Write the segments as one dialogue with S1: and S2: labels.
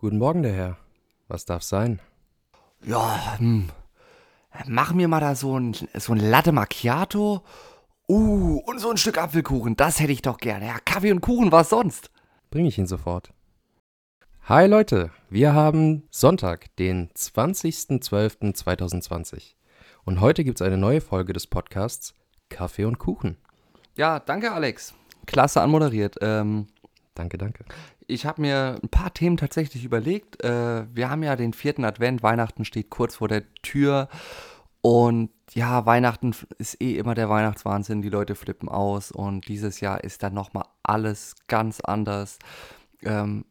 S1: Guten Morgen, der Herr. Was darf sein?
S2: Ja, hm. Mach mir mal da so ein, so ein Latte Macchiato. Uh, und so ein Stück Apfelkuchen. Das hätte ich doch gerne. Ja, Kaffee und Kuchen, was sonst?
S1: Bring ich ihn sofort. Hi Leute, wir haben Sonntag, den 20.12.2020. Und heute gibt es eine neue Folge des Podcasts Kaffee und Kuchen.
S2: Ja, danke Alex. Klasse anmoderiert. Ähm,
S1: Danke, danke.
S2: ich habe mir ein paar Themen tatsächlich überlegt. Äh, wir haben ja den vierten Advent, Weihnachten steht kurz vor der Tür. Und ja, Weihnachten ist eh immer der Weihnachtswahnsinn. Die Leute flippen aus. Und dieses Jahr ist dann nochmal alles ganz anders. Ähm,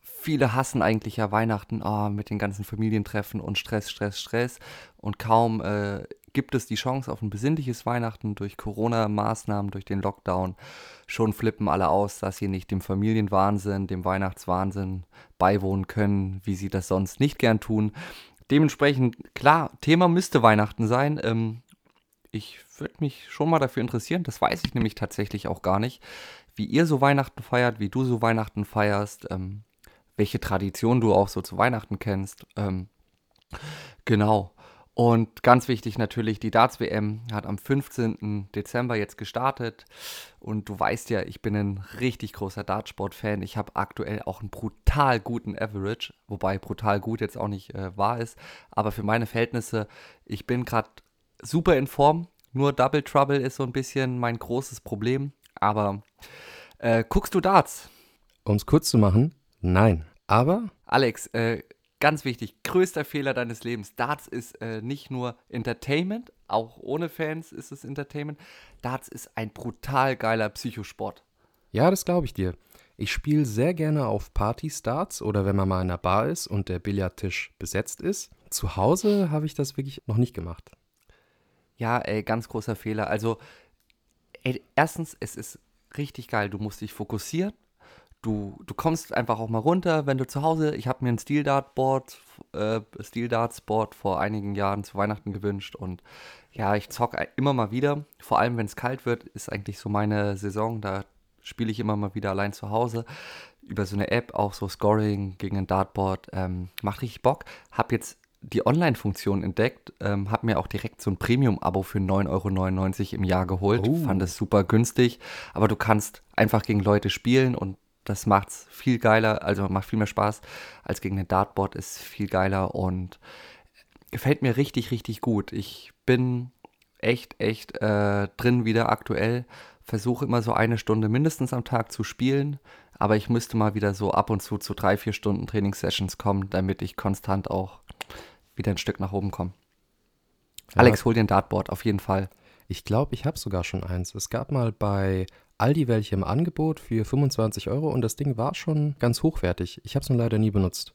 S2: viele hassen eigentlich ja Weihnachten ah, mit den ganzen Familientreffen und Stress, Stress, Stress. Und kaum äh, gibt es die Chance auf ein besinnliches Weihnachten durch Corona-Maßnahmen, durch den Lockdown. Schon flippen alle aus, dass sie nicht dem Familienwahnsinn, dem Weihnachtswahnsinn beiwohnen können, wie sie das sonst nicht gern tun. Dementsprechend, klar, Thema müsste Weihnachten sein. Ähm, ich würde mich schon mal dafür interessieren, das weiß ich nämlich tatsächlich auch gar nicht, wie ihr so Weihnachten feiert, wie du so Weihnachten feierst, ähm, welche Tradition du auch so zu Weihnachten kennst. Ähm, genau. Und ganz wichtig natürlich, die Darts-WM hat am 15. Dezember jetzt gestartet. Und du weißt ja, ich bin ein richtig großer Dartsport-Fan. Ich habe aktuell auch einen brutal guten Average, wobei brutal gut jetzt auch nicht äh, wahr ist. Aber für meine Verhältnisse, ich bin gerade super in Form. Nur Double Trouble ist so ein bisschen mein großes Problem. Aber äh, guckst du Darts?
S1: Um es kurz zu machen, nein. Aber
S2: Alex, äh, ganz wichtig, größter Fehler deines Lebens. Darts ist äh, nicht nur Entertainment, auch ohne Fans ist es Entertainment. Darts ist ein brutal geiler Psychosport.
S1: ja, das glaube ich dir. Ich spiele sehr gerne auf Party-Starts oder wenn man mal in einer Bar ist und der Billardtisch besetzt ist. Zu Hause habe ich das wirklich noch nicht gemacht.
S2: Ja, ey, ganz großer Fehler. Also, ey, erstens, es ist richtig geil. Du musst dich fokussieren. Du, du kommst einfach auch mal runter, wenn du zu Hause. Ich habe mir ein Steel Dart Board, äh, Steel Darts Board vor einigen Jahren zu Weihnachten gewünscht und ja, ich zock ei- immer mal wieder. Vor allem, wenn es kalt wird, ist eigentlich so meine Saison. Da spiele ich immer mal wieder allein zu Hause über so eine App, auch so Scoring gegen ein Dartboard. Ähm, macht richtig Bock. Hab jetzt die Online-Funktion entdeckt, ähm, hab mir auch direkt so ein Premium-Abo für 9,99 Euro im Jahr geholt.
S1: Oh.
S2: Fand es super günstig. Aber du kannst einfach gegen Leute spielen und das macht's viel geiler, also macht viel mehr Spaß als gegen ein Dartboard, ist viel geiler und gefällt mir richtig, richtig gut. Ich bin echt, echt äh, drin wieder aktuell. Versuche immer so eine Stunde mindestens am Tag zu spielen, aber ich müsste mal wieder so ab und zu zu drei, vier Stunden Trainingssessions kommen, damit ich konstant auch wieder ein Stück nach oben komme.
S1: Ja.
S2: Alex, hol dir ein Dartboard, auf jeden Fall.
S1: Ich glaube, ich habe sogar schon eins. Es gab mal bei Aldi welche im Angebot für 25 Euro und das Ding war schon ganz hochwertig. Ich habe es nur leider nie benutzt.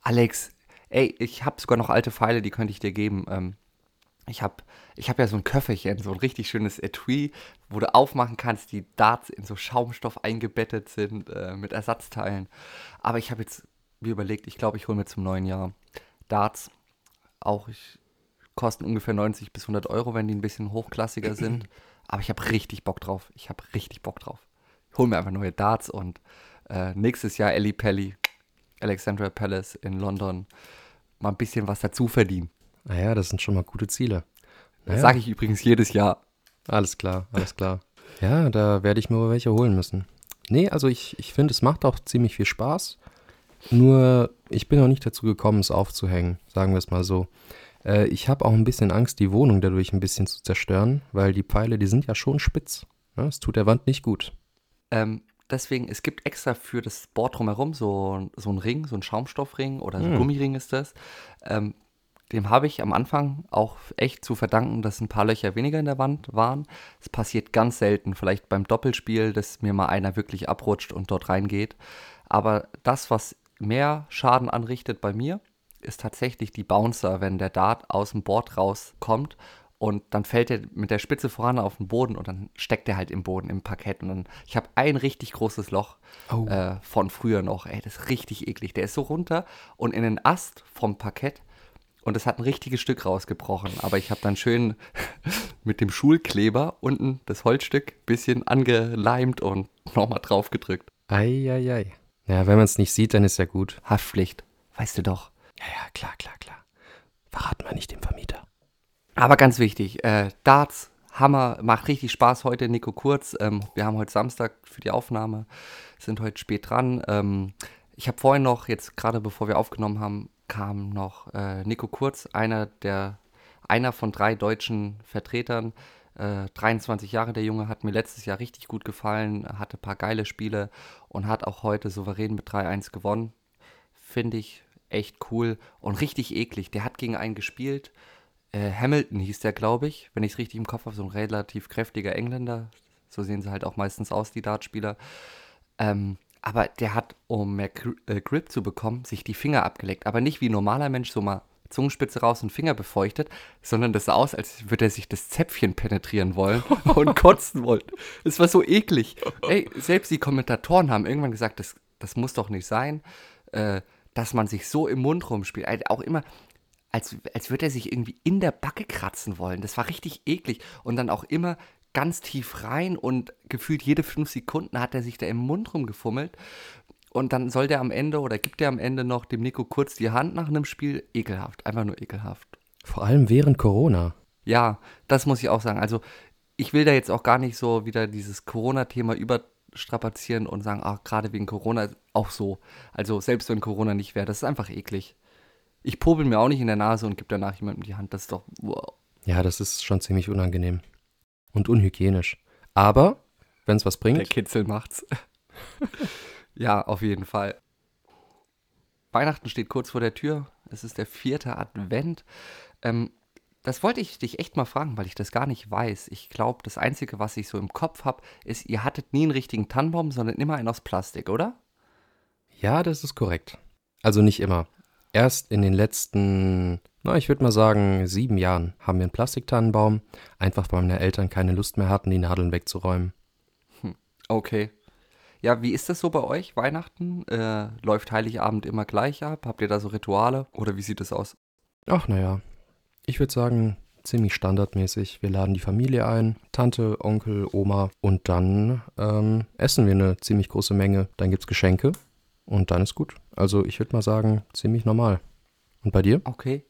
S2: Alex, ey, ich habe sogar noch alte Pfeile, die könnte ich dir geben. Ähm, ich habe ich hab ja so ein Köfferchen, so ein richtig schönes Etui, wo du aufmachen kannst, die Darts in so Schaumstoff eingebettet sind äh, mit Ersatzteilen. Aber ich habe jetzt mir überlegt, ich glaube, ich hole mir zum neuen Jahr Darts. Auch ich, kosten ungefähr 90 bis 100 Euro, wenn die ein bisschen hochklassiger sind. Aber ich habe richtig Bock drauf. Ich habe richtig Bock drauf. Ich hole mir einfach neue Darts und äh, nächstes Jahr Ellie Pelli, Alexandra Palace in London, mal ein bisschen was dazu verdienen.
S1: Naja, das sind schon mal gute Ziele.
S2: Das
S1: Naja,
S2: sage ich übrigens jedes Jahr.
S1: Alles klar, alles klar. Ja, da werde ich mir wohl welche holen müssen. Nee, also ich, ich finde, es macht auch ziemlich viel Spaß. Nur, ich bin noch nicht dazu gekommen, es aufzuhängen, sagen wir es mal so. Äh, ich habe auch ein bisschen Angst, die Wohnung dadurch ein bisschen zu zerstören, weil die Pfeile, die sind ja schon spitz. Ja, es tut der Wand nicht gut.
S2: Ähm, deswegen, es gibt extra für das Board drumherum so, so einen Ring, so einen Schaumstoffring oder so ein
S1: Hm.
S2: Gummiring ist das. Ähm, dem habe ich am Anfang auch echt zu verdanken, dass ein paar Löcher weniger in der Wand waren. Es passiert ganz selten, vielleicht beim Doppelspiel, dass mir mal einer wirklich abrutscht und dort reingeht. Aber das, was mehr Schaden anrichtet bei mir, ist tatsächlich die Bouncer, wenn der Dart aus dem Board rauskommt und dann fällt er mit der Spitze voran auf den Boden und dann steckt er halt im Boden, im Parkett. Und dann, ich habe ein richtig großes Loch
S1: Oh.
S2: äh, von früher noch. Ey, das ist richtig eklig. Der ist so runter und in den Ast vom Parkett und es hat ein richtiges Stück rausgebrochen. Aber ich habe dann schön mit dem Schulkleber unten das Holzstück bisschen angeleimt und nochmal drauf gedrückt.
S1: Eieiei. Ja, wenn man es nicht sieht, dann ist ja gut.
S2: Haftpflicht. Weißt du doch.
S1: Ja, ja, klar, klar, klar. Verraten wir nicht dem Vermieter.
S2: Aber ganz wichtig, äh, Darts, Hammer, macht richtig Spaß heute, Nico Kurz. Ähm, wir haben heute Samstag für die Aufnahme, sind heute spät dran. Ähm, ich habe vorhin noch, jetzt gerade bevor wir aufgenommen haben, kam noch äh, Nico Kurz, einer der, einer von drei deutschen Vertretern. Äh, 23 Jahre der Junge, hat mir letztes Jahr richtig gut gefallen, hatte ein paar geile Spiele und hat auch heute souverän mit 3-1 gewonnen. Finde ich echt cool und richtig eklig. Der hat gegen einen gespielt. Äh, Hamilton hieß der, glaube ich, wenn ich es richtig im Kopf habe, so ein relativ kräftiger Engländer. So sehen sie halt auch meistens aus, die Dartspieler. Ähm, aber der hat, um mehr Gri äh, Grip zu bekommen, sich die Finger abgeleckt. Aber nicht wie ein normaler Mensch so mal Zungenspitze raus und Finger befeuchtet, sondern das sah aus, als würde er sich das Zäpfchen penetrieren wollen und kotzen wollen. Es war so eklig. Ey, selbst die Kommentatoren haben irgendwann gesagt, das, das muss doch nicht sein, äh, dass man sich so im Mund rumspielt. Also auch immer, als, als würde er sich irgendwie in der Backe kratzen wollen. Das war richtig eklig. Und dann auch immer ganz tief rein und gefühlt jede fünf Sekunden hat er sich da im Mund rumgefummelt. Und dann soll der am Ende oder gibt der am Ende noch dem Nico kurz die Hand nach einem Spiel. Ekelhaft, einfach nur ekelhaft.
S1: Vor allem während Corona.
S2: Ja, das muss ich auch sagen. Also ich will da jetzt auch gar nicht so wieder dieses Corona-Thema überstrapazieren und sagen, ach, gerade wegen Corona auch so. Also selbst wenn Corona nicht wäre, das ist einfach eklig. Ich popel mir auch nicht in der Nase und gebe danach jemandem die Hand. Das ist doch, wow.
S1: Ja, das ist schon ziemlich unangenehm. Und unhygienisch. Aber, wenn es was bringt.
S2: Der Kitzel macht's. ja, auf jeden Fall. Weihnachten steht kurz vor der Tür. Es ist der vierte Advent. Ähm, das wollte ich dich echt mal fragen, weil ich das gar nicht weiß. Ich glaube, das Einzige, was ich so im Kopf habe, ist, ihr hattet nie einen richtigen Tannenbaum, sondern immer einen aus Plastik, oder?
S1: Ja, das ist korrekt. Also nicht immer. Erst in den letzten, na, ich würde mal sagen, sieben Jahren haben wir einen Plastiktannenbaum, einfach weil meine Eltern keine Lust mehr hatten, die Nadeln wegzuräumen.
S2: Hm, okay. Ja, wie ist das so bei euch, Weihnachten? Äh, läuft Heiligabend immer gleich ab? Habt ihr da so Rituale? Oder wie sieht es aus?
S1: Ach, naja. Ich würde sagen, ziemlich standardmäßig. Wir laden die Familie ein, Tante, Onkel, Oma und dann ähm, essen wir eine ziemlich große Menge. Dann gibt es Geschenke und dann ist gut. Also ich würde mal sagen, ziemlich normal. Und bei dir?
S2: Okay.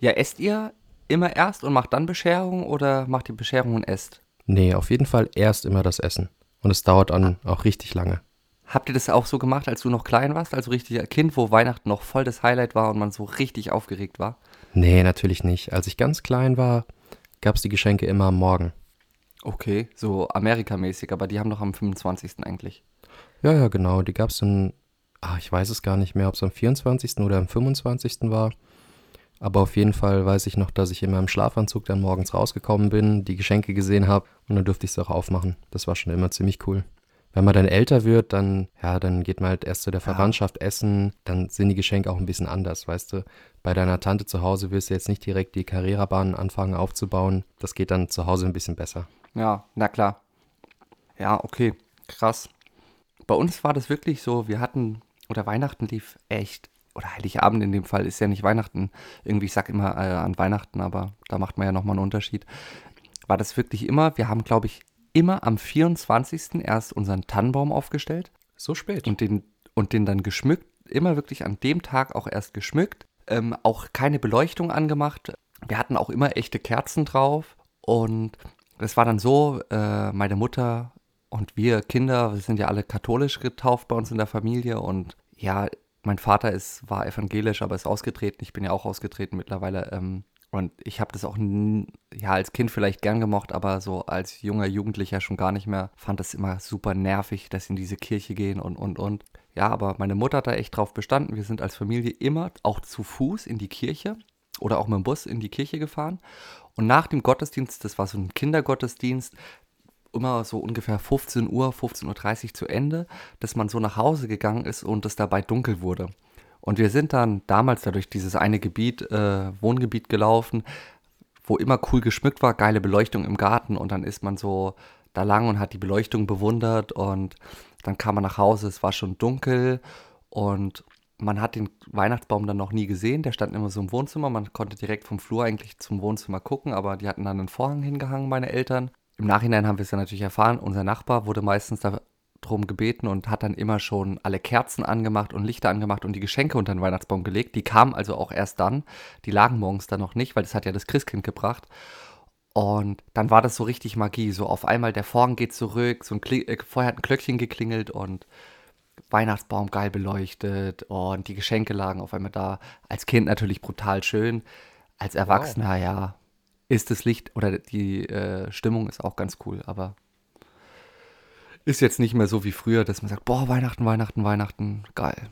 S2: Ja, esst ihr immer erst und macht dann Bescherung oder macht ihr Bescherung und esst?
S1: Nee, auf jeden Fall erst immer das Essen. Und es dauert dann auch richtig lange.
S2: Habt ihr das auch so gemacht, als du noch klein warst, also richtiger Kind, wo Weihnachten noch voll das Highlight war und man so richtig aufgeregt war?
S1: Nee, natürlich nicht. Als ich ganz klein war, gab es die Geschenke immer am Morgen.
S2: Okay, so Amerikamäßig, aber die haben doch am 25. eigentlich.
S1: Ja, ja, genau. Die gab es dann, ach, ich weiß es gar nicht mehr, ob es am 24. oder am 25. war. Aber auf jeden Fall weiß ich noch, dass ich in meinem Schlafanzug dann morgens rausgekommen bin, die Geschenke gesehen habe und dann durfte ich es auch aufmachen. Das war schon immer ziemlich cool. Wenn man dann älter wird, dann, ja, dann geht man halt erst zu der Verwandtschaft essen, dann sind die Geschenke auch ein bisschen anders, weißt du. Bei deiner Tante zu Hause wirst du jetzt nicht direkt die Carrera-Bahn anfangen aufzubauen. Das geht dann zu Hause ein bisschen besser.
S2: Ja, na klar. Ja, okay, krass. Bei uns war das wirklich so, wir hatten, oder Weihnachten lief echt, oder Heiligabend in dem Fall, ist ja nicht Weihnachten. Irgendwie, ich sag immer äh, an Weihnachten, aber da macht man ja nochmal einen Unterschied. War das wirklich immer, wir haben, glaube ich, immer am 24. erst unseren Tannenbaum aufgestellt.
S1: So spät.
S2: Und den, und den dann geschmückt. Immer wirklich an dem Tag auch erst geschmückt. Ähm, auch keine Beleuchtung angemacht. Wir hatten auch immer echte Kerzen drauf. Und es war dann so, äh, meine Mutter und wir Kinder, wir sind ja alle katholisch getauft bei uns in der Familie. Und ja, mein Vater ist, war evangelisch, aber ist ausgetreten. Ich bin ja auch ausgetreten mittlerweile. Ähm, und ich habe das auch ja als Kind vielleicht gern gemocht, aber so als junger Jugendlicher schon gar nicht mehr. Fand das immer super nervig, dass sie in diese Kirche gehen und und und. Ja, aber meine Mutter hat da echt drauf bestanden. Wir sind als Familie immer auch zu Fuß in die Kirche oder auch mit dem Bus in die Kirche gefahren. Und nach dem Gottesdienst, das war so ein Kindergottesdienst, immer so ungefähr 15 Uhr, 15.30 Uhr zu Ende, dass man so nach Hause gegangen ist und es dabei dunkel wurde. Und wir sind dann damals da durch dieses eine Gebiet, äh, Wohngebiet gelaufen, wo immer cool geschmückt war, geile Beleuchtung im Garten. Und dann ist man so da lang und hat die Beleuchtung bewundert. Und dann kam man nach Hause, es war schon dunkel. Und man hat den Weihnachtsbaum dann noch nie gesehen, der stand immer so im Wohnzimmer, man konnte direkt vom Flur eigentlich zum Wohnzimmer gucken, aber die hatten dann einen Vorhang hingehangen, meine Eltern. Im Nachhinein haben wir es ja natürlich erfahren, unser Nachbar wurde meistens da drum gebeten und hat dann immer schon alle Kerzen angemacht und Lichter angemacht und die Geschenke unter den Weihnachtsbaum gelegt. Die kamen also auch erst dann. Die lagen morgens dann noch nicht, weil das hat ja das Christkind gebracht. Und dann war das so richtig Magie. So auf einmal der Vorhang geht zurück, so ein Kli äh, vorher hat ein Glöckchen geklingelt und Weihnachtsbaum geil beleuchtet und die Geschenke lagen auf einmal da. Als Kind natürlich brutal schön. Als Erwachsener, wow. ja, ist das Licht oder die äh, Stimmung ist auch ganz cool, aber ist jetzt nicht mehr so wie früher, dass man sagt, boah, Weihnachten, Weihnachten, Weihnachten, geil.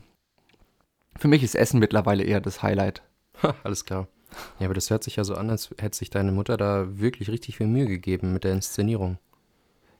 S2: Für mich ist Essen mittlerweile eher das Highlight.
S1: Ha, alles klar. Ja, aber das hört sich ja so an, als hätte sich deine Mutter da wirklich richtig viel Mühe gegeben mit der Inszenierung.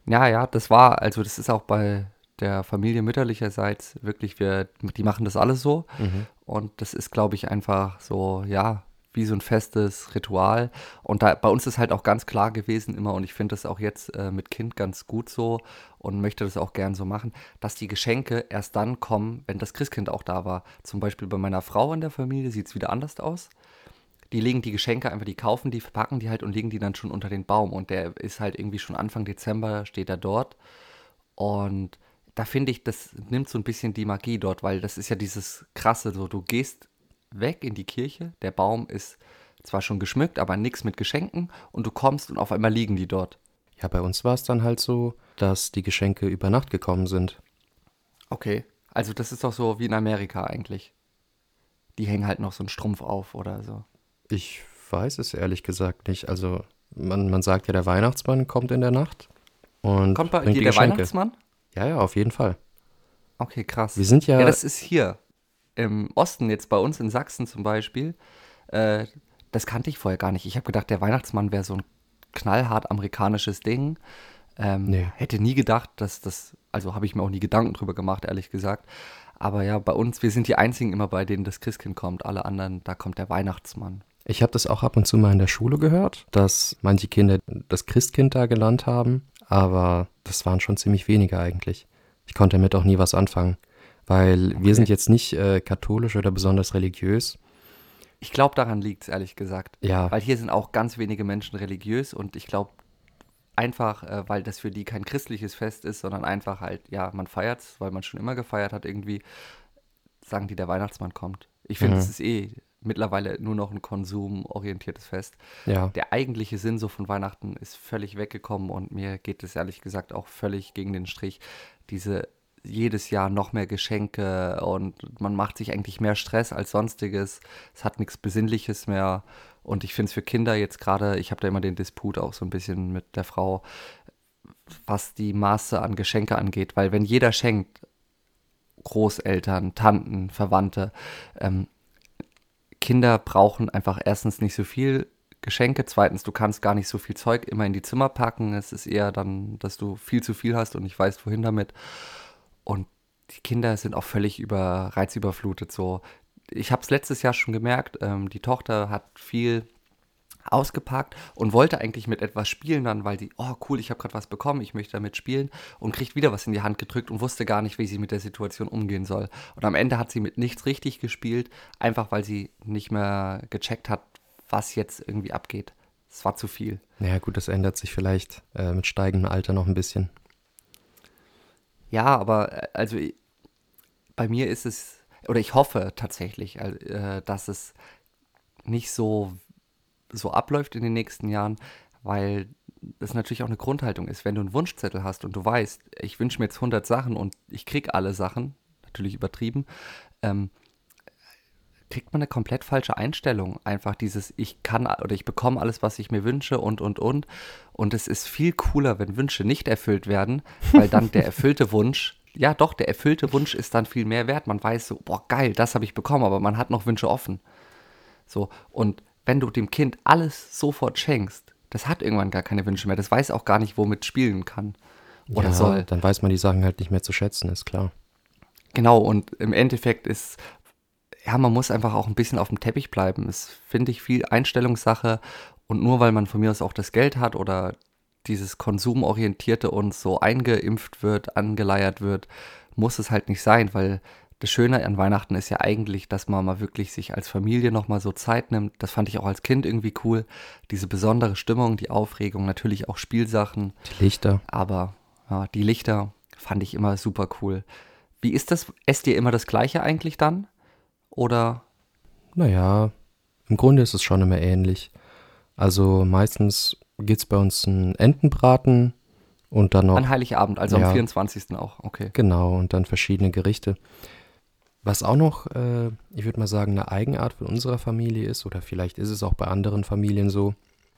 S2: Ja, ja, das war, also das ist auch bei der Familie mütterlicherseits wirklich, wir, die machen das alles so. Mhm. Und das ist, glaube ich, einfach so, ja, wie so ein festes Ritual. Und da, bei uns ist halt auch ganz klar gewesen immer, und ich finde das auch jetzt äh, mit Kind ganz gut so und möchte das auch gern so machen, dass die Geschenke erst dann kommen, wenn das Christkind auch da war. Zum Beispiel bei meiner Frau in der Familie sieht es wieder anders aus die legen die Geschenke einfach, die kaufen die, verpacken die halt und legen die dann schon unter den Baum. Und der ist halt irgendwie schon Anfang Dezember, steht er dort. Und da finde ich, das nimmt so ein bisschen die Magie dort, weil das ist ja dieses krasse, so du gehst weg in die Kirche, der Baum ist zwar schon geschmückt, aber nichts mit Geschenken und du kommst und auf einmal liegen die dort.
S1: Ja, bei uns war es dann halt so, dass die Geschenke über Nacht gekommen sind.
S2: Okay, also das ist doch so wie in Amerika eigentlich. Die hängen halt noch so einen Strumpf auf oder so.
S1: Ich weiß es ehrlich gesagt nicht. Also man, man sagt ja, der Weihnachtsmann kommt in der Nacht und
S2: kommt bei dir der Geschenke. Weihnachtsmann?
S1: Ja, ja, auf jeden Fall.
S2: Okay, krass.
S1: Wir sind ja.
S2: Ja, das ist hier im Osten jetzt bei uns in Sachsen zum Beispiel. Äh, das kannte ich vorher gar nicht. Ich habe gedacht, der Weihnachtsmann wäre so ein knallhart amerikanisches Ding. Ähm, nee. Hätte nie gedacht, dass das, also habe ich mir auch nie Gedanken drüber gemacht, ehrlich gesagt. Aber ja, bei uns, wir sind die einzigen immer, bei denen das Christkind kommt. Alle anderen, da kommt der Weihnachtsmann.
S1: Ich habe das auch ab und zu mal in der Schule gehört, dass manche Kinder das Christkind da gelernt haben, aber das waren schon ziemlich wenige eigentlich. Ich konnte damit auch nie was anfangen, weil okay. wir sind jetzt nicht äh, katholisch oder besonders religiös.
S2: Ich glaube, daran liegt es, ehrlich gesagt.
S1: Ja.
S2: Weil hier sind auch ganz wenige Menschen religiös und ich glaube, einfach, äh, weil das für die kein christliches Fest ist, sondern einfach halt, ja, man feiert es, weil man schon immer gefeiert hat, irgendwie, sagen die, der Weihnachtsmann kommt. Ich finde, es mhm. ist eh mittlerweile nur noch ein konsumorientiertes Fest.
S1: Ja.
S2: Der eigentliche Sinn so von Weihnachten ist völlig weggekommen und mir geht es ehrlich gesagt auch völlig gegen den Strich. Diese jedes Jahr noch mehr Geschenke und man macht sich eigentlich mehr Stress als sonstiges. Es hat nichts Besinnliches mehr. Und ich finde es für Kinder jetzt gerade, ich habe da immer den Disput auch so ein bisschen mit der Frau, was die Maße an Geschenke angeht. Weil wenn jeder schenkt, Großeltern, Tanten, Verwandte, ähm, Kinder brauchen einfach erstens nicht so viel Geschenke, zweitens, du kannst gar nicht so viel Zeug immer in die Zimmer packen. Es ist eher dann, dass du viel zu viel hast und nicht weißt, wohin damit. Und die Kinder sind auch völlig über reizüberflutet. So, ich habe es letztes Jahr schon gemerkt. Ähm, die Tochter hat viel ausgepackt und wollte eigentlich mit etwas spielen dann, weil sie, oh cool, ich habe gerade was bekommen, ich möchte damit spielen und kriegt wieder was in die Hand gedrückt und wusste gar nicht, wie sie mit der Situation umgehen soll. Und am Ende hat sie mit nichts richtig gespielt, einfach weil sie nicht mehr gecheckt hat, was jetzt irgendwie abgeht. Es war zu viel.
S1: Naja gut, das ändert sich vielleicht äh, mit steigendem Alter noch ein bisschen.
S2: Ja, aber äh, also bei mir ist es, oder ich hoffe tatsächlich, äh, dass es nicht so so abläuft in den nächsten Jahren, weil das natürlich auch eine Grundhaltung ist. Wenn du einen Wunschzettel hast und du weißt, ich wünsche mir jetzt 100 Sachen und ich kriege alle Sachen, natürlich übertrieben, ähm, kriegt man eine komplett falsche Einstellung. Einfach dieses, ich kann oder ich bekomme alles, was ich mir wünsche und, und, und. Und es ist viel cooler, wenn Wünsche nicht erfüllt werden, weil dann der erfüllte Wunsch, ja doch, der erfüllte Wunsch ist dann viel mehr wert. Man weiß so, boah, geil, das habe ich bekommen, aber man hat noch Wünsche offen. So, und wenn du dem Kind alles sofort schenkst, das hat irgendwann gar keine Wünsche mehr. Das weiß auch gar nicht, womit spielen kann oder ja, soll.
S1: Dann weiß man die Sachen halt nicht mehr zu schätzen, ist klar.
S2: Genau, und im Endeffekt ist, ja, man muss einfach auch ein bisschen auf dem Teppich bleiben. Es finde ich viel Einstellungssache und nur weil man von mir aus auch das Geld hat oder dieses Konsumorientierte uns so eingeimpft wird, angeleiert wird, muss es halt nicht sein, weil das Schöne an Weihnachten ist ja eigentlich, dass man mal wirklich sich als Familie nochmal so Zeit nimmt. Das fand ich auch als Kind irgendwie cool. Diese besondere Stimmung, die Aufregung, natürlich auch Spielsachen.
S1: Die Lichter.
S2: Aber ja, die Lichter. fand ich immer super cool. Wie ist das? Esst ihr immer das Gleiche eigentlich dann? Oder?
S1: Naja, im Grunde ist es schon immer ähnlich. Also meistens gibt es bei uns einen Entenbraten und dann noch.
S2: An Heiligabend, also
S1: Ja.
S2: am 24. auch, okay.
S1: Genau, und dann verschiedene Gerichte. Was auch noch, äh, ich würde mal sagen, eine Eigenart von unserer Familie ist, oder vielleicht ist es auch bei anderen Familien so,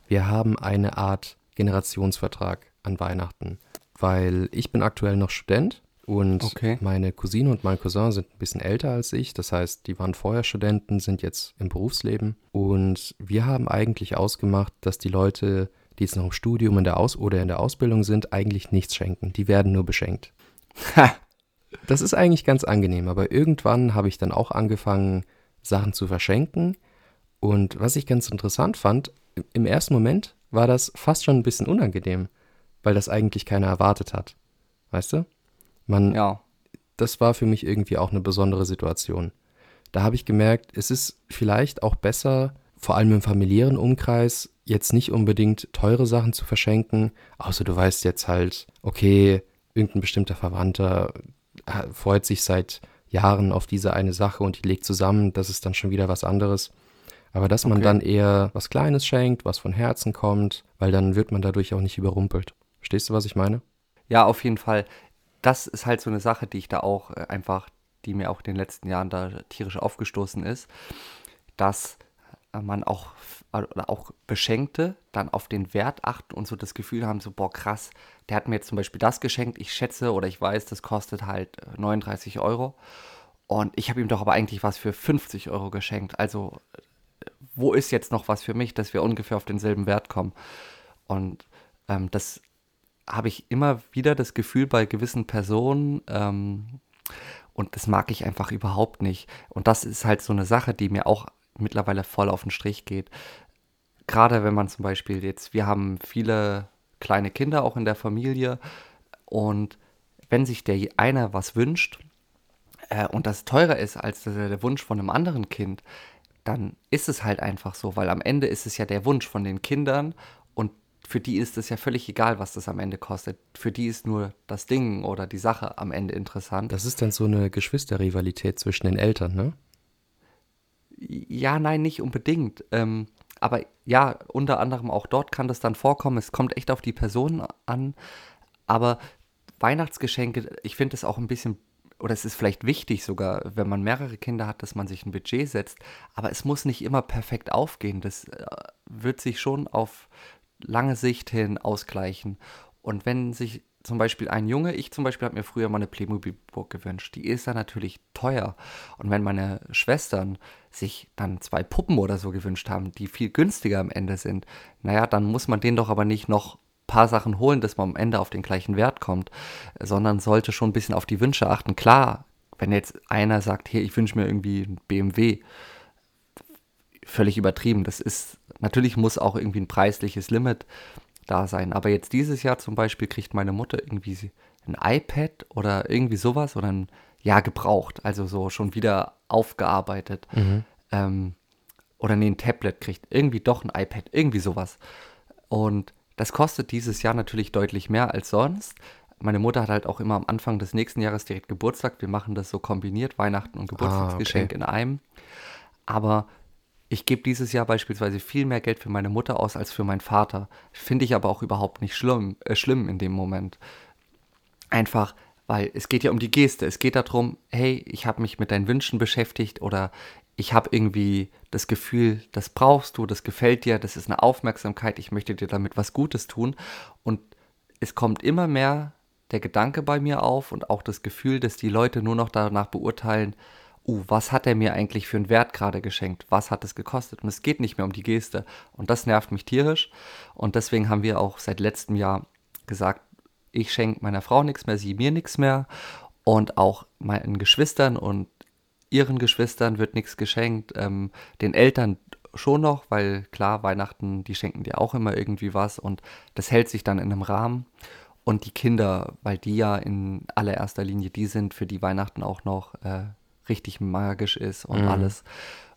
S1: wir haben eine Art Generationsvertrag an Weihnachten, weil ich bin aktuell noch Student und
S2: Okay.
S1: meine Cousine und mein Cousin sind ein bisschen älter als ich, das heißt, die waren vorher Studenten, sind jetzt im Berufsleben und wir haben eigentlich ausgemacht, dass die Leute, die jetzt noch im Studium in der Aus oder in der Ausbildung sind, eigentlich nichts schenken, die werden nur beschenkt. Das ist eigentlich ganz angenehm, aber irgendwann habe ich dann auch angefangen, Sachen zu verschenken. Und was ich ganz interessant fand, im ersten Moment war das fast schon ein bisschen unangenehm, weil das eigentlich keiner erwartet hat. Weißt du? Man,
S2: Ja.
S1: das war für mich irgendwie auch eine besondere Situation. Da habe ich gemerkt, es ist vielleicht auch besser, vor allem im familiären Umkreis, jetzt nicht unbedingt teure Sachen zu verschenken, außer du weißt jetzt halt, okay, irgendein bestimmter Verwandter äh, freut sich seit Jahren auf diese eine Sache und die legt zusammen, das ist dann schon wieder was anderes. Aber dass man
S2: Okay.
S1: dann eher was Kleines schenkt, was von Herzen kommt, weil dann wird man dadurch auch nicht überrumpelt. Verstehst du, was ich meine?
S2: Ja, auf jeden Fall. Das ist halt so eine Sache, die ich da auch äh, einfach, die mir auch in den letzten Jahren da tierisch aufgestoßen ist, dass äh, man auch, oder auch Beschenkte dann auf den Wert achten und so das Gefühl haben, so, boah, krass, der hat mir jetzt zum Beispiel das geschenkt, ich schätze oder ich weiß, das kostet halt äh, 39 Euro. Und ich habe ihm doch aber eigentlich was für 50 Euro geschenkt. Also, äh, wo ist jetzt noch was für mich, dass wir ungefähr auf denselben Wert kommen? Und ähm, das habe ich immer wieder das Gefühl bei gewissen Personen, ähm, und das mag ich einfach überhaupt nicht. Und das ist halt so eine Sache, die mir auch mittlerweile voll auf den Strich geht. Gerade wenn man zum Beispiel jetzt, wir haben viele kleine Kinder auch in der Familie und wenn sich der eine was wünscht äh, und das teurer ist als der, der Wunsch von einem anderen Kind, dann ist es halt einfach so, weil am Ende ist es ja der Wunsch von den Kindern und für die ist es ja völlig egal, was das am Ende kostet. Für die ist nur das Ding oder die Sache am Ende interessant.
S1: Das ist dann so eine Geschwisterrivalität zwischen den Eltern, ne?
S2: Ja, nein, nicht unbedingt. Ähm, aber ja, unter anderem auch dort kann das dann vorkommen. Es kommt echt auf die Person an. Aber Weihnachtsgeschenke, ich finde es auch ein bisschen, oder es ist vielleicht wichtig sogar, wenn man mehrere Kinder hat, dass man sich ein Budget setzt. Aber es muss nicht immer perfekt aufgehen. Das äh, wird sich schon auf lange Sicht hin ausgleichen. Und wenn sich zum Beispiel ein Junge, ich zum Beispiel habe mir früher mal eine Playmobil-Burg gewünscht, die ist dann natürlich teuer. Und wenn meine Schwestern sich dann zwei Puppen oder so gewünscht haben, die viel günstiger am Ende sind, naja, dann muss man denen doch aber nicht noch paar Sachen holen, dass man am Ende auf den gleichen Wert kommt, sondern sollte schon ein bisschen auf die Wünsche achten. Klar, wenn jetzt einer sagt, hey, ich wünsche mir irgendwie ein BMW, völlig übertrieben. Das ist, natürlich muss auch irgendwie ein preisliches Limit da sein. Aber jetzt dieses Jahr zum Beispiel kriegt meine Mutter irgendwie ein iPad oder irgendwie sowas oder ein, ja, gebraucht, also so schon wieder aufgearbeitet. Ähm, oder nee, ein Tablet kriegt, irgendwie doch ein iPad, irgendwie sowas. Und das kostet dieses Jahr natürlich deutlich mehr als sonst. Meine Mutter hat halt auch immer am Anfang des nächsten Jahres direkt Geburtstag. Wir machen das so kombiniert, Weihnachten und Geburtstagsgeschenk in einem. Aber ich gebe dieses Jahr beispielsweise viel mehr Geld für meine Mutter aus als für meinen Vater. Finde ich aber auch überhaupt nicht schlimm, äh, schlimm in dem Moment. Einfach, weil es geht ja um die Geste. Es geht darum, hey, ich habe mich mit deinen Wünschen beschäftigt oder ich habe irgendwie das Gefühl, das brauchst du, das gefällt dir, das ist eine Aufmerksamkeit, ich möchte dir damit was Gutes tun. Und es kommt immer mehr der Gedanke bei mir auf und auch das Gefühl, dass die Leute nur noch danach beurteilen, uh, was hat er mir eigentlich für einen Wert gerade geschenkt? Was hat es gekostet? Und es geht nicht mehr um die Geste. Und das nervt mich tierisch. Und deswegen haben wir auch seit letztem Jahr gesagt, ich schenke meiner Frau nichts mehr, sie mir nichts mehr. Und auch meinen Geschwistern und ihren Geschwistern wird nichts geschenkt. Ähm, den Eltern schon noch, weil klar, Weihnachten, die schenken dir auch immer irgendwie was. Und das hält sich dann in einem Rahmen. Und die Kinder, weil die ja in allererster Linie die sind, für die Weihnachten auch noch äh, richtig magisch ist und
S1: Mhm.
S2: alles.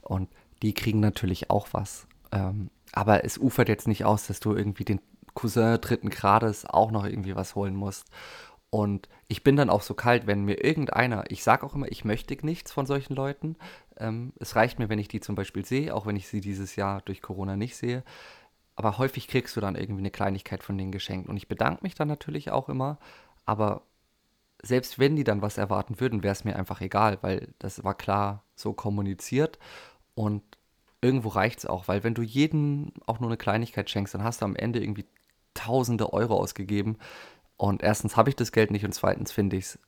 S2: Und die kriegen natürlich auch was. Ähm, aber es ufert jetzt nicht aus, dass du irgendwie den Cousin dritten Grades auch noch irgendwie was holen musst. Und ich bin dann auch so kalt, wenn mir irgendeiner, ich sage auch immer, ich möchte nichts von solchen Leuten. Ähm, es reicht mir, wenn ich die zum Beispiel sehe, auch wenn ich sie dieses Jahr durch Corona nicht sehe. Aber häufig kriegst du dann irgendwie eine Kleinigkeit von denen geschenkt. Und ich bedanke mich dann natürlich auch immer. Aber selbst wenn die dann was erwarten würden, wäre es mir einfach egal, weil das war klar so kommuniziert. Und irgendwo reicht es auch, weil wenn du jeden auch nur eine Kleinigkeit schenkst, dann hast du am Ende irgendwie tausende Euro ausgegeben. Und erstens habe ich das Geld nicht und zweitens finde ich es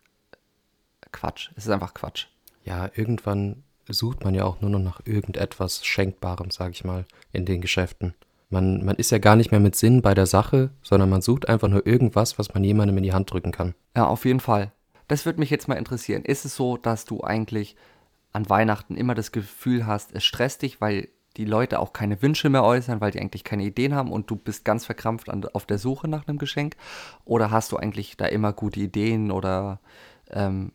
S2: Quatsch. Es ist einfach Quatsch.
S1: Ja, irgendwann sucht man ja auch nur noch nach irgendetwas Schenkbarem, sage ich mal, in den Geschäften. Man, man ist ja gar nicht mehr mit Sinn bei der Sache, sondern man sucht einfach nur irgendwas, was man jemandem in die Hand drücken kann.
S2: Ja, auf jeden Fall. Das würde mich jetzt mal interessieren. Ist es so, dass du eigentlich an Weihnachten immer das Gefühl hast, es stresst dich, weil die Leute auch keine Wünsche mehr äußern, weil die eigentlich keine Ideen haben und du bist ganz verkrampft an, auf der Suche nach einem Geschenk? Oder hast du eigentlich da immer gute Ideen oder ähm,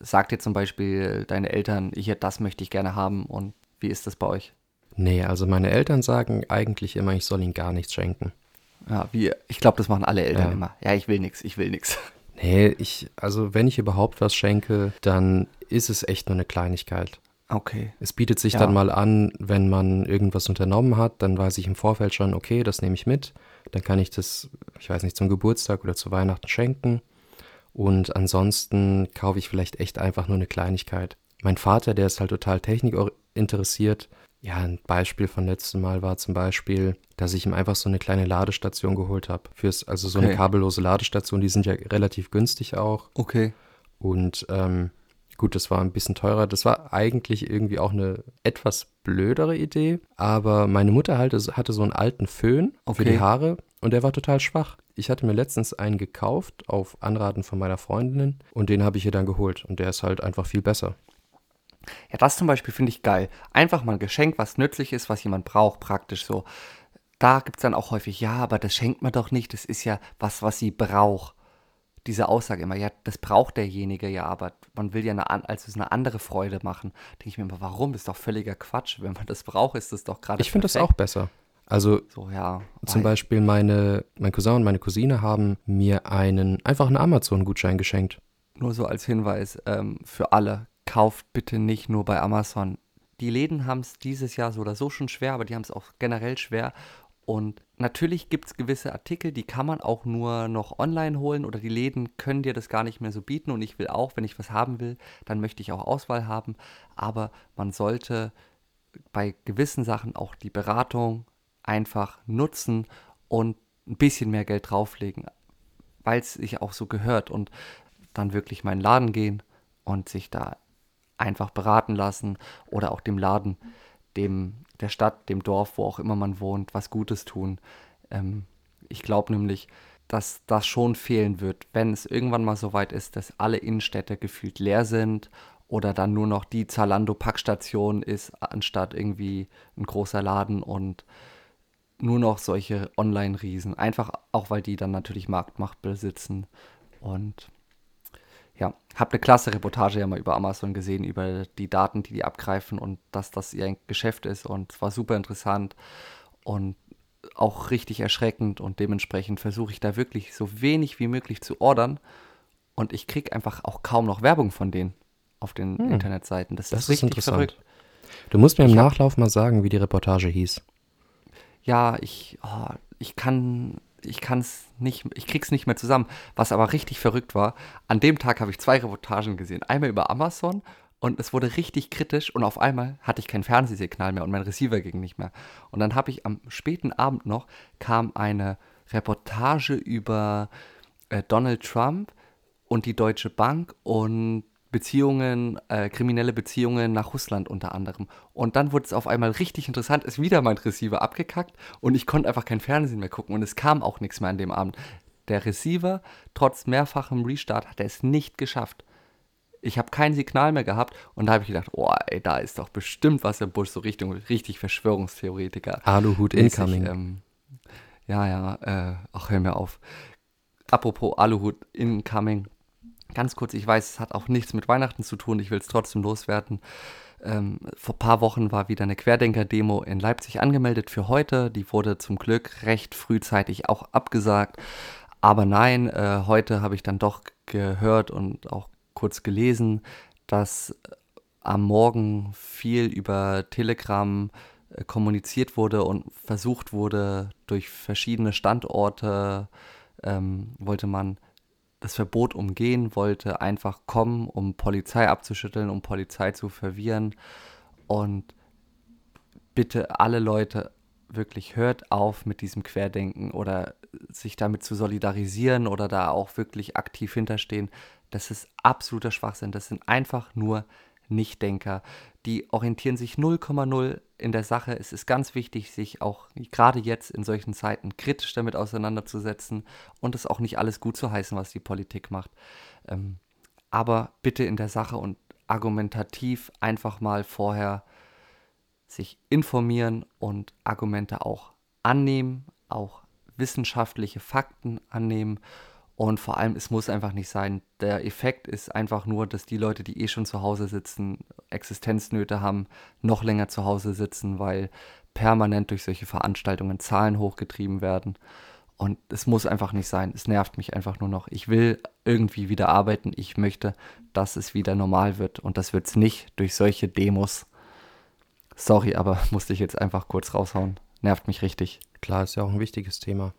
S2: sagt dir zum Beispiel deine Eltern, hier, das möchte ich gerne haben und wie ist das bei euch?
S1: Nee, also meine Eltern sagen eigentlich immer, ich soll ihnen gar nichts schenken.
S2: Ja, wie, ich glaube, das machen alle Eltern ja. immer. Ja, ich will nichts, ich will nichts.
S1: Nee, ich, also wenn ich überhaupt was schenke, dann ist es echt nur eine Kleinigkeit.
S2: Okay.
S1: Es bietet sich ja. dann mal an, wenn man irgendwas unternommen hat, dann weiß ich im Vorfeld schon, okay, das nehme ich mit. Dann kann ich das, ich weiß nicht, zum Geburtstag oder zu Weihnachten schenken. Und ansonsten kaufe ich vielleicht echt einfach nur eine Kleinigkeit. Mein Vater, der ist halt total technikinteressiert. Ja, ein Beispiel von letztem Mal war zum Beispiel, dass ich ihm einfach so eine kleine Ladestation geholt habe. Fürs, also so okay. eine kabellose Ladestation, die sind ja relativ günstig auch.
S2: Okay.
S1: Und ähm, Gut, das war ein bisschen teurer. Das war eigentlich irgendwie auch eine etwas blödere Idee. Aber meine Mutter halt, hatte so einen alten Föhn okay. für die Haare und der war total schwach. Ich hatte mir letztens einen gekauft auf Anraten von meiner Freundin und den habe ich ihr dann geholt. Und der ist halt einfach viel besser.
S2: Ja, das zum Beispiel finde ich geil. Einfach mal ein Geschenk, was nützlich ist, was jemand braucht, praktisch so. Da gibt es dann auch häufig, ja, aber das schenkt man doch nicht. Das ist ja was, was sie braucht diese Aussage immer, ja, das braucht derjenige ja, aber man will ja eine, also eine andere Freude machen. Denke ich mir immer, warum? Das ist doch völliger Quatsch. Wenn man das braucht, ist das doch gerade.
S1: Ich finde das auch besser. Also so, ja, zum Beispiel meine, mein Cousin und meine Cousine haben mir einen einfach einen Amazon-Gutschein geschenkt.
S2: Nur so als Hinweis ähm, für alle: Kauft bitte nicht nur bei Amazon. Die Läden haben es dieses Jahr so oder so schon schwer, aber die haben es auch generell schwer. Und natürlich gibt es gewisse Artikel, die kann man auch nur noch online holen oder die Läden können dir das gar nicht mehr so bieten. Und ich will auch, wenn ich was haben will, dann möchte ich auch Auswahl haben. Aber man sollte bei gewissen Sachen auch die Beratung einfach nutzen und ein bisschen mehr Geld drauflegen, weil es sich auch so gehört und dann wirklich mal in den Laden gehen und sich da einfach beraten lassen oder auch dem Laden, dem der Stadt, dem Dorf, wo auch immer man wohnt, was Gutes tun. Ähm, ich glaube nämlich, dass das schon fehlen wird, wenn es irgendwann mal so weit ist, dass alle Innenstädte gefühlt leer sind oder dann nur noch die Zalando-Packstation ist, anstatt irgendwie ein großer Laden und nur noch solche Online-Riesen. Einfach auch, weil die dann natürlich Marktmacht besitzen. Und ja, habe eine klasse Reportage ja mal über Amazon gesehen, über die Daten, die die abgreifen und dass das ihr Geschäft ist und es war super interessant und auch richtig erschreckend und dementsprechend versuche ich da wirklich so wenig wie möglich zu ordern und ich kriege einfach auch kaum noch Werbung von denen auf den hm. Internetseiten.
S1: Das, das ist, richtig interessant. verrückt. Du musst mir im Nachlauf mal sagen, wie die Reportage hieß.
S2: Ja, ich, oh, ich kann ich kann es nicht, ich krieg's nicht mehr zusammen. Was aber richtig verrückt war, an dem Tag habe ich zwei Reportagen gesehen. Einmal über Amazon und es wurde richtig kritisch und auf einmal hatte ich kein Fernsehsignal mehr und mein Receiver ging nicht mehr. Und dann habe ich am späten Abend noch kam eine Reportage über äh, Donald Trump und die Deutsche Bank und Beziehungen, äh, kriminelle Beziehungen nach Russland unter anderem. Und dann wurde es auf einmal richtig interessant, ist wieder mein Receiver abgekackt und ich konnte einfach kein Fernsehen mehr gucken und es kam auch nichts mehr an dem Abend. Der Receiver, trotz mehrfachem Restart, hat er es nicht geschafft. Ich habe kein Signal mehr gehabt und da habe ich gedacht, oh, ey, da ist doch bestimmt was im Busch, so Richtung richtig Verschwörungstheoretiker.
S1: Aluhut incoming.
S2: Ähm, ja, ja, äh, ach, hör mir auf. Apropos Aluhut incoming, Ganz kurz, ich weiß, es hat auch nichts mit Weihnachten zu tun, ich will es trotzdem loswerden. Ähm, vor ein paar Wochen war wieder eine Querdenker-Demo in Leipzig angemeldet für heute. Die wurde zum Glück recht frühzeitig auch abgesagt. Aber nein, äh, heute habe ich dann doch gehört und auch kurz gelesen, dass am Morgen viel über Telegram äh, kommuniziert wurde und versucht wurde, durch verschiedene Standorte ähm, wollte man das Verbot umgehen, wollte einfach kommen, um Polizei abzuschütteln, um Polizei zu verwirren. Und bitte alle Leute wirklich hört auf mit diesem Querdenken oder sich damit zu solidarisieren oder da auch wirklich aktiv hinterstehen. Das ist absoluter Schwachsinn. Das sind einfach nur Nichtdenker. Die orientieren sich 0,0 in der Sache. Es ist ganz wichtig, sich auch gerade jetzt in solchen Zeiten kritisch damit auseinanderzusetzen und es auch nicht alles gut zu heißen, was die Politik macht. Ähm, aber bitte in der Sache und argumentativ einfach mal vorher sich informieren und Argumente auch annehmen, auch wissenschaftliche Fakten annehmen und vor allem, es muss einfach nicht sein. Der Effekt ist einfach nur, dass die Leute, die eh schon zu Hause sitzen, Existenznöte haben, noch länger zu Hause sitzen, weil permanent durch solche Veranstaltungen Zahlen hochgetrieben werden. Und es muss einfach nicht sein. Es nervt mich einfach nur noch. Ich will irgendwie wieder arbeiten. Ich möchte, dass es wieder normal wird. Und das wird es nicht durch solche Demos. Sorry, aber musste ich jetzt einfach kurz raushauen. Nervt mich richtig.
S1: Klar, ist ja auch ein wichtiges Thema.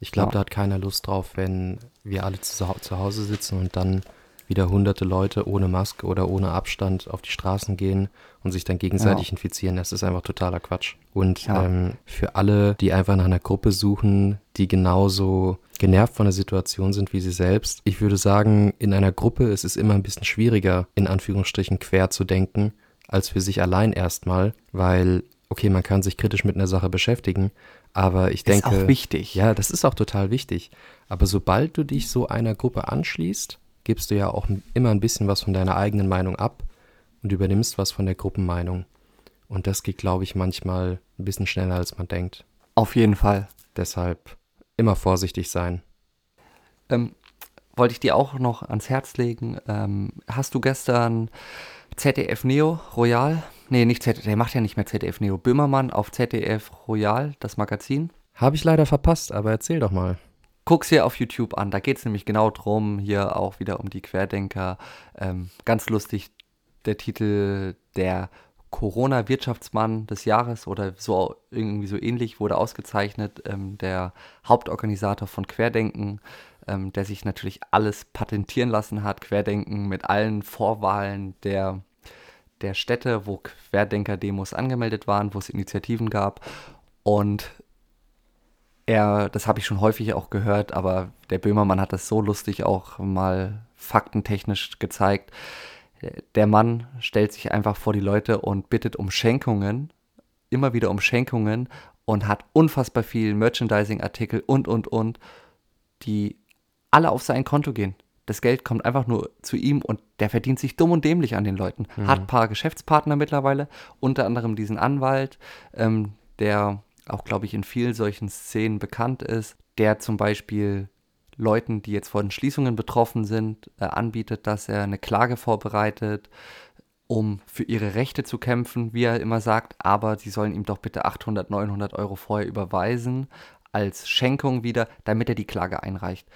S1: Ich glaube, ja. da hat keiner Lust drauf, wenn wir alle zu, zu Hause sitzen und dann wieder hunderte Leute ohne Maske oder ohne Abstand auf die Straßen gehen und sich dann gegenseitig ja. infizieren. Das ist einfach totaler Quatsch. Und ja. ähm, für alle, die einfach nach einer Gruppe suchen, die genauso genervt von der Situation sind wie sie selbst, ich würde sagen, in einer Gruppe ist es immer ein bisschen schwieriger, in Anführungsstrichen quer zu denken, als für sich allein erstmal, weil, okay, man kann sich kritisch mit einer Sache beschäftigen, aber ich denke.
S2: Ist auch wichtig.
S1: Ja, das ist auch total wichtig. Aber sobald du dich so einer Gruppe anschließt, gibst du ja auch immer ein bisschen was von deiner eigenen Meinung ab und übernimmst was von der Gruppenmeinung. Und das geht, glaube ich, manchmal ein bisschen schneller, als man denkt.
S2: Auf jeden Fall.
S1: Deshalb immer vorsichtig sein.
S2: Ähm, wollte ich dir auch noch ans Herz legen. Ähm, hast du gestern ZDF Neo Royal Nee, nicht ZDF, der macht ja nicht mehr ZDF Neo. Böhmermann auf ZDF Royal, das Magazin.
S1: Habe ich leider verpasst, aber erzähl doch mal.
S2: Guck's hier auf YouTube an, da geht es nämlich genau drum, hier auch wieder um die Querdenker. Ähm, ganz lustig, der Titel der Corona-Wirtschaftsmann des Jahres oder so irgendwie so ähnlich wurde ausgezeichnet. Ähm, der Hauptorganisator von Querdenken, ähm, der sich natürlich alles patentieren lassen hat. Querdenken mit allen Vorwahlen der der Städte, wo Querdenker-Demos angemeldet waren, wo es Initiativen gab. Und er, das habe ich schon häufig auch gehört, aber der Böhmermann hat das so lustig auch mal faktentechnisch gezeigt. Der Mann stellt sich einfach vor die Leute und bittet um Schenkungen, immer wieder um Schenkungen und hat unfassbar viel Merchandising-Artikel und, und, und, die alle auf sein Konto gehen. Das Geld kommt einfach nur zu ihm und der verdient sich dumm und dämlich an den Leuten. Mhm. Hat ein paar Geschäftspartner mittlerweile, unter anderem diesen Anwalt, ähm, der auch, glaube ich, in vielen solchen Szenen bekannt ist, der zum Beispiel Leuten, die jetzt von Schließungen betroffen sind, äh, anbietet, dass er eine Klage vorbereitet, um für ihre Rechte zu kämpfen, wie er immer sagt, aber sie sollen ihm doch bitte 800, 900 Euro vorher überweisen als Schenkung wieder, damit er die Klage einreicht.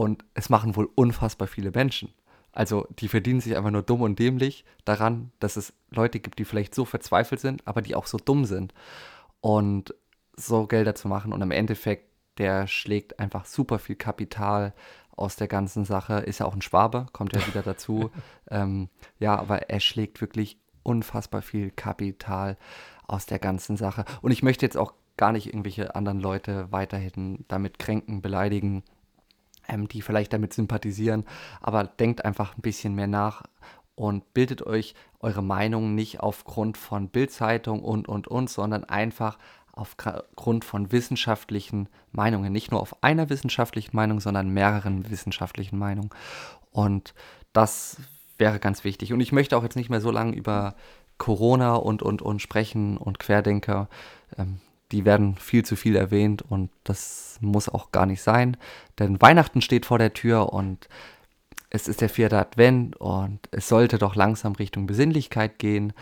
S2: Und es machen wohl unfassbar viele Menschen. Also die verdienen sich einfach nur dumm und dämlich daran, dass es Leute gibt, die vielleicht so verzweifelt sind, aber die auch so dumm sind. Und so Gelder zu machen und im Endeffekt, der schlägt einfach super viel Kapital aus der ganzen Sache. Ist ja auch ein Schwabe, kommt ja wieder dazu. ähm, ja, aber er schlägt wirklich unfassbar viel Kapital aus der ganzen Sache. Und ich möchte jetzt auch gar nicht irgendwelche anderen Leute weiterhin damit kränken, beleidigen ähm, die vielleicht damit sympathisieren, aber denkt einfach ein bisschen mehr nach und bildet euch eure Meinung nicht aufgrund von Bildzeitung und und und, sondern einfach aufgrund von wissenschaftlichen Meinungen. Nicht nur auf einer wissenschaftlichen Meinung, sondern mehreren wissenschaftlichen Meinungen. Und das wäre ganz wichtig. Und ich möchte auch jetzt nicht mehr so lange über Corona und und und sprechen und Querdenker. Ähm, die werden viel zu viel erwähnt und das muss auch gar nicht sein, denn Weihnachten steht vor der Tür und es ist der vierte Advent und es sollte doch langsam Richtung Besinnlichkeit gehen.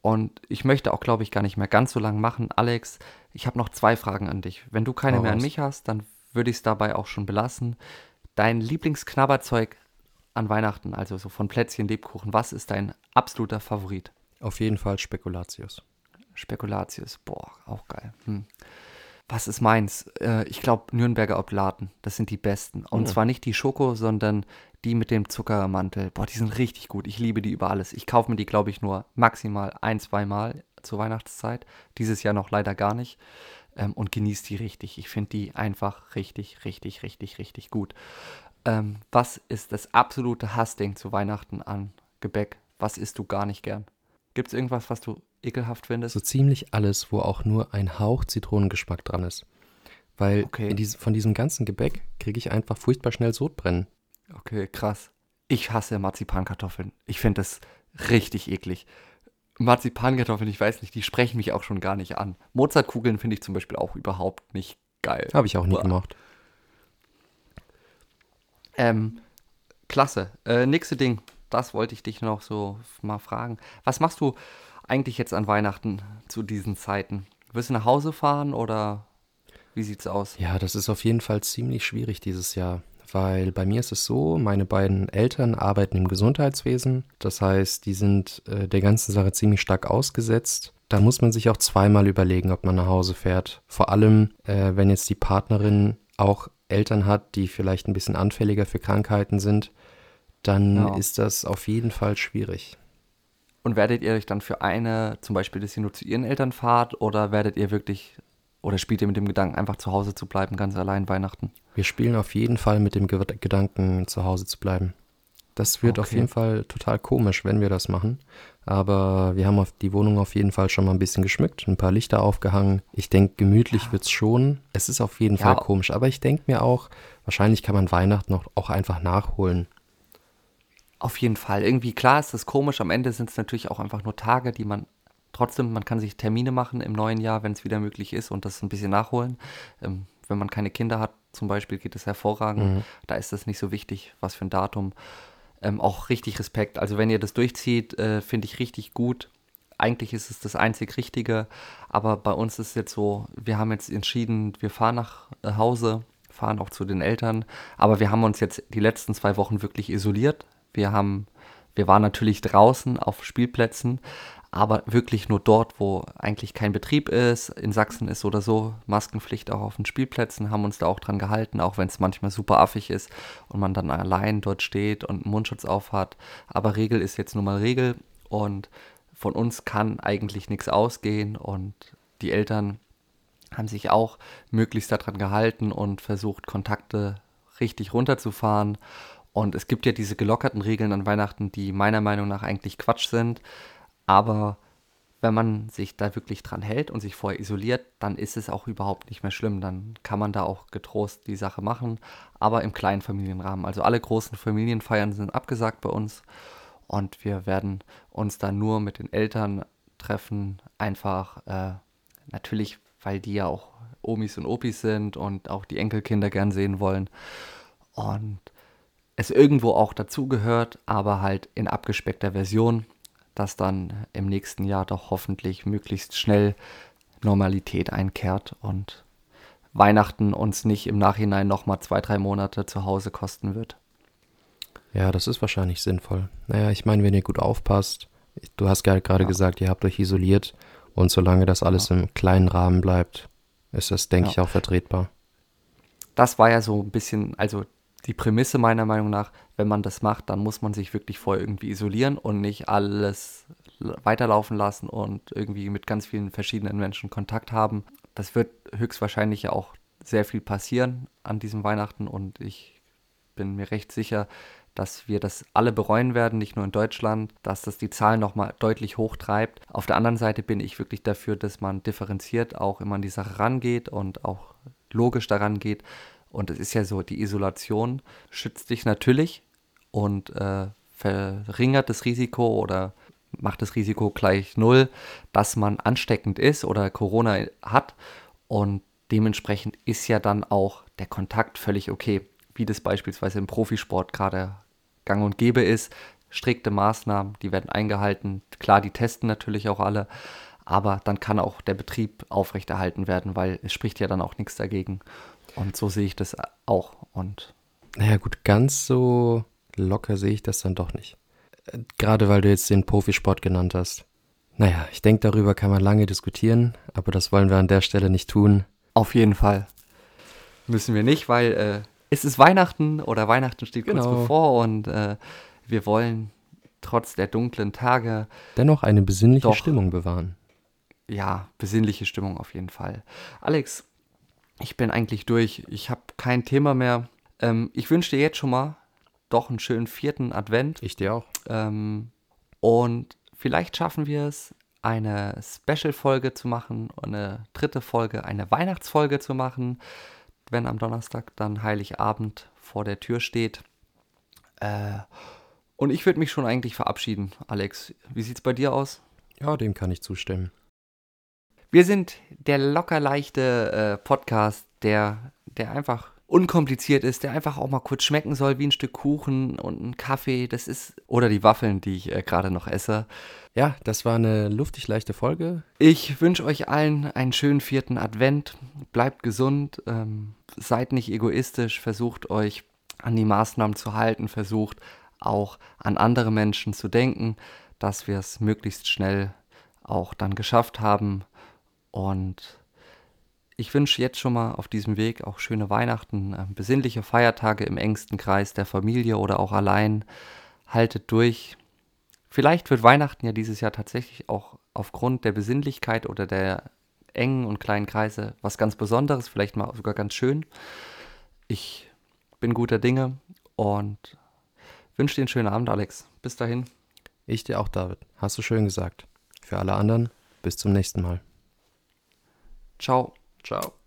S2: Und ich möchte auch, glaube ich, gar nicht mehr ganz so lang machen. Alex, ich habe noch zwei Fragen an dich. Wenn du keine oh, mehr an mich hast, dann würde ich es dabei auch schon belassen. Dein Lieblingsknabberzeug an Weihnachten, also so von Plätzchen, Lebkuchen, was ist dein absoluter Favorit?
S1: Auf jeden Fall Spekulatius.
S2: Spekulatius, boah, auch geil. Hm. Was ist meins? Äh, ich glaube Nürnberger Oblaten, das sind die besten. Und
S1: Mhm.
S2: zwar nicht die Schoko, sondern die mit dem Zuckermantel. Boah, die sind richtig gut. Ich liebe die über alles. Ich kaufe mir die, glaube ich, nur maximal ein, zwei Mal zur Weihnachtszeit. Dieses Jahr noch leider gar nicht. Ähm, und genieße die richtig. Ich finde die einfach richtig, richtig, richtig, richtig gut. Ähm, was ist das absolute Hassding zu Weihnachten an Gebäck? Was isst du gar nicht gern? Gibt es irgendwas, was du ekelhaft findest?
S1: So ziemlich alles, wo auch nur ein Hauch Zitronengeschmack dran ist. Weil
S2: Okay.
S1: in diesem- von diesem ganzen Gebäck kriege ich einfach furchtbar schnell Sodbrennen.
S2: Okay, krass. Ich hasse Marzipankartoffeln. Ich finde das richtig eklig. Marzipankartoffeln, ich weiß nicht, die sprechen mich auch schon gar nicht an. Mozartkugeln finde ich zum Beispiel auch überhaupt nicht geil.
S1: Habe ich auch nie
S2: Boah.
S1: gemocht.
S2: Ähm, klasse. Äh, nächste Ding, das wollte ich dich noch so mal fragen. Was machst du eigentlich jetzt an Weihnachten zu diesen Zeiten? Wirst du nach Hause fahren oder wie sieht's aus?
S1: Ja, das ist auf jeden Fall ziemlich schwierig dieses Jahr, weil bei mir ist es so, meine beiden Eltern arbeiten im Gesundheitswesen, das heißt, die sind äh, der ganzen Sache ziemlich stark ausgesetzt. Da muss man sich auch zweimal überlegen, ob man nach Hause fährt. Vor allem, äh, wenn jetzt die Partnerin auch Eltern hat, die vielleicht ein bisschen anfälliger für Krankheiten sind, dann
S2: Ja.
S1: ist das auf jeden Fall schwierig.
S2: Und werdet ihr euch dann für eine, zum Beispiel, dass ihr nur zu ihren Eltern fahrt oder werdet ihr wirklich, oder spielt ihr mit dem Gedanken, einfach zu Hause zu bleiben, ganz allein Weihnachten?
S1: Wir spielen auf jeden Fall mit dem Ge Gedanken, zu Hause zu bleiben. Das wird auf
S2: Okay.
S1: jeden Fall total komisch, wenn wir das machen. Aber wir haben auf die Wohnung auf jeden Fall schon mal ein bisschen geschmückt, ein paar Lichter aufgehangen. Ich denke, gemütlich wird's schon. Es ist auf jeden
S2: Ja.
S1: Fall komisch. Aber ich denke mir auch, wahrscheinlich kann man Weihnachten noch auch einfach nachholen.
S2: Auf jeden Fall. Irgendwie klar ist das komisch. Am Ende sind es natürlich auch einfach nur Tage, die man trotzdem, man kann sich Termine machen im neuen Jahr, wenn es wieder möglich ist und das ein bisschen nachholen. Ähm, wenn man keine Kinder hat, zum Beispiel, geht es hervorragend. Da ist das nicht so wichtig, was für ein Datum. Ähm, auch richtig Respekt. Also wenn ihr das durchzieht, äh, finde ich richtig gut. Eigentlich ist es das einzig Richtige, aber bei uns ist es jetzt so, wir haben jetzt entschieden, wir fahren nach äh, Hause, fahren auch zu den Eltern, aber wir haben uns jetzt die letzten zwei Wochen wirklich isoliert. Wir haben, wir waren natürlich draußen auf Spielplätzen, aber wirklich nur dort, wo eigentlich kein Betrieb ist. In Sachsen ist oder so Maskenpflicht auch auf den Spielplätzen, haben uns da auch dran gehalten, auch wenn es manchmal super affig ist und man dann allein dort steht und einen Mundschutz auf hat. Aber Regel ist jetzt nun mal Regel und von uns kann eigentlich nichts ausgehen und die Eltern haben sich auch möglichst daran gehalten und versucht, Kontakte richtig runterzufahren. Und es gibt ja diese gelockerten Regeln an Weihnachten, die meiner Meinung nach eigentlich Quatsch sind. Aber wenn man sich da wirklich dran hält und sich vorher isoliert, dann ist es auch überhaupt nicht mehr schlimm. Dann kann man da auch getrost die Sache machen, aber im kleinen Familienrahmen. Also alle großen Familienfeiern sind abgesagt bei uns und wir werden uns dann nur mit den Eltern treffen. Einfach äh, natürlich, weil die ja auch Omis und Opis sind und auch die Enkelkinder gern sehen wollen. Und es irgendwo auch dazugehört, aber halt in abgespeckter Version, dass dann im nächsten Jahr doch hoffentlich möglichst schnell Normalität einkehrt und Weihnachten uns nicht im Nachhinein nochmal zwei, drei Monate zu Hause kosten wird.
S1: Ja, das ist wahrscheinlich sinnvoll. Naja, ich meine, wenn ihr gut aufpasst, du hast ja gerade
S2: Ja.
S1: gesagt, ihr habt euch isoliert und solange das alles im kleinen Rahmen bleibt, ist das, denke
S2: Ja.
S1: ich, auch vertretbar.
S2: das war ja so ein bisschen, also die Prämisse meiner Meinung nach, wenn man das macht, dann muss man sich wirklich vorher irgendwie isolieren und nicht alles weiterlaufen lassen und irgendwie mit ganz vielen verschiedenen Menschen Kontakt haben. Das wird höchstwahrscheinlich ja auch sehr viel passieren an diesem Weihnachten und ich bin mir recht sicher, dass wir das alle bereuen werden, nicht nur in Deutschland, dass das die Zahlen nochmal deutlich hochtreibt. Auf der anderen Seite bin ich wirklich dafür, dass man differenziert auch immer an die Sache rangeht und auch logisch daran geht. Und es ist ja so, die Isolation schützt dich natürlich und äh, verringert das Risiko oder macht das Risiko gleich null, dass man ansteckend ist oder Corona hat. Und dementsprechend ist ja dann auch der Kontakt völlig okay, wie das beispielsweise im Profisport gerade gang und gäbe ist. Strikte Maßnahmen, die werden eingehalten. Klar, die testen natürlich auch alle, aber dann kann auch der Betrieb aufrechterhalten werden, weil es spricht ja dann auch nichts dagegen. Und so sehe ich das auch. Und
S1: Naja, gut, ganz so locker sehe ich das dann doch nicht. Äh, Gerade weil du jetzt den Profisport genannt hast. Naja, ich denke, darüber kann man lange diskutieren, aber das wollen wir an der Stelle nicht tun.
S2: auf jeden Fall müssen wir nicht, weil äh, es ist Weihnachten oder Weihnachten steht kurz
S1: Genau.
S2: bevor und äh, wir wollen trotz der dunklen Tage
S1: Dennoch eine besinnliche
S2: Doch.
S1: Stimmung bewahren.
S2: ja, besinnliche Stimmung auf jeden Fall. Alex, ich bin eigentlich durch. Ich habe kein Thema mehr. Ähm, ich wünsche dir jetzt schon mal doch einen schönen vierten Advent.
S1: Ich dir auch.
S2: Ähm, und vielleicht schaffen wir es, eine Special-Folge zu machen, eine dritte Folge, eine Weihnachtsfolge zu machen, wenn am Donnerstag dann Heiligabend vor der Tür steht. Äh, und ich würde mich schon eigentlich verabschieden, Alex. Wie sieht's bei dir aus?
S1: Ja, dem kann ich zustimmen.
S2: Wir sind der lockerleichte äh, Podcast, der, der einfach unkompliziert ist, der einfach auch mal kurz schmecken soll wie ein Stück Kuchen und ein Kaffee. Das ist oder die Waffeln, die ich äh, gerade noch esse.
S1: Ja, das war eine luftig leichte Folge.
S2: Ich wünsche euch allen einen schönen vierten Advent. Bleibt gesund, ähm, seid nicht egoistisch, versucht euch an die Maßnahmen zu halten, versucht auch an andere Menschen zu denken, dass wir es möglichst schnell auch dann geschafft haben. Und ich wünsche jetzt schon mal auf diesem Weg auch schöne Weihnachten, äh, besinnliche Feiertage im engsten Kreis der Familie oder auch allein. Haltet durch. Vielleicht wird Weihnachten ja dieses Jahr tatsächlich auch aufgrund der Besinnlichkeit oder der engen und kleinen Kreise was ganz Besonderes, vielleicht mal sogar ganz schön. Ich bin guter Dinge und wünsche dir einen schönen Abend, Alex. Bis dahin.
S1: Ich dir auch, David. Hast du schön gesagt. Für alle anderen, bis zum nächsten Mal.
S2: Ciao.
S1: Ciao.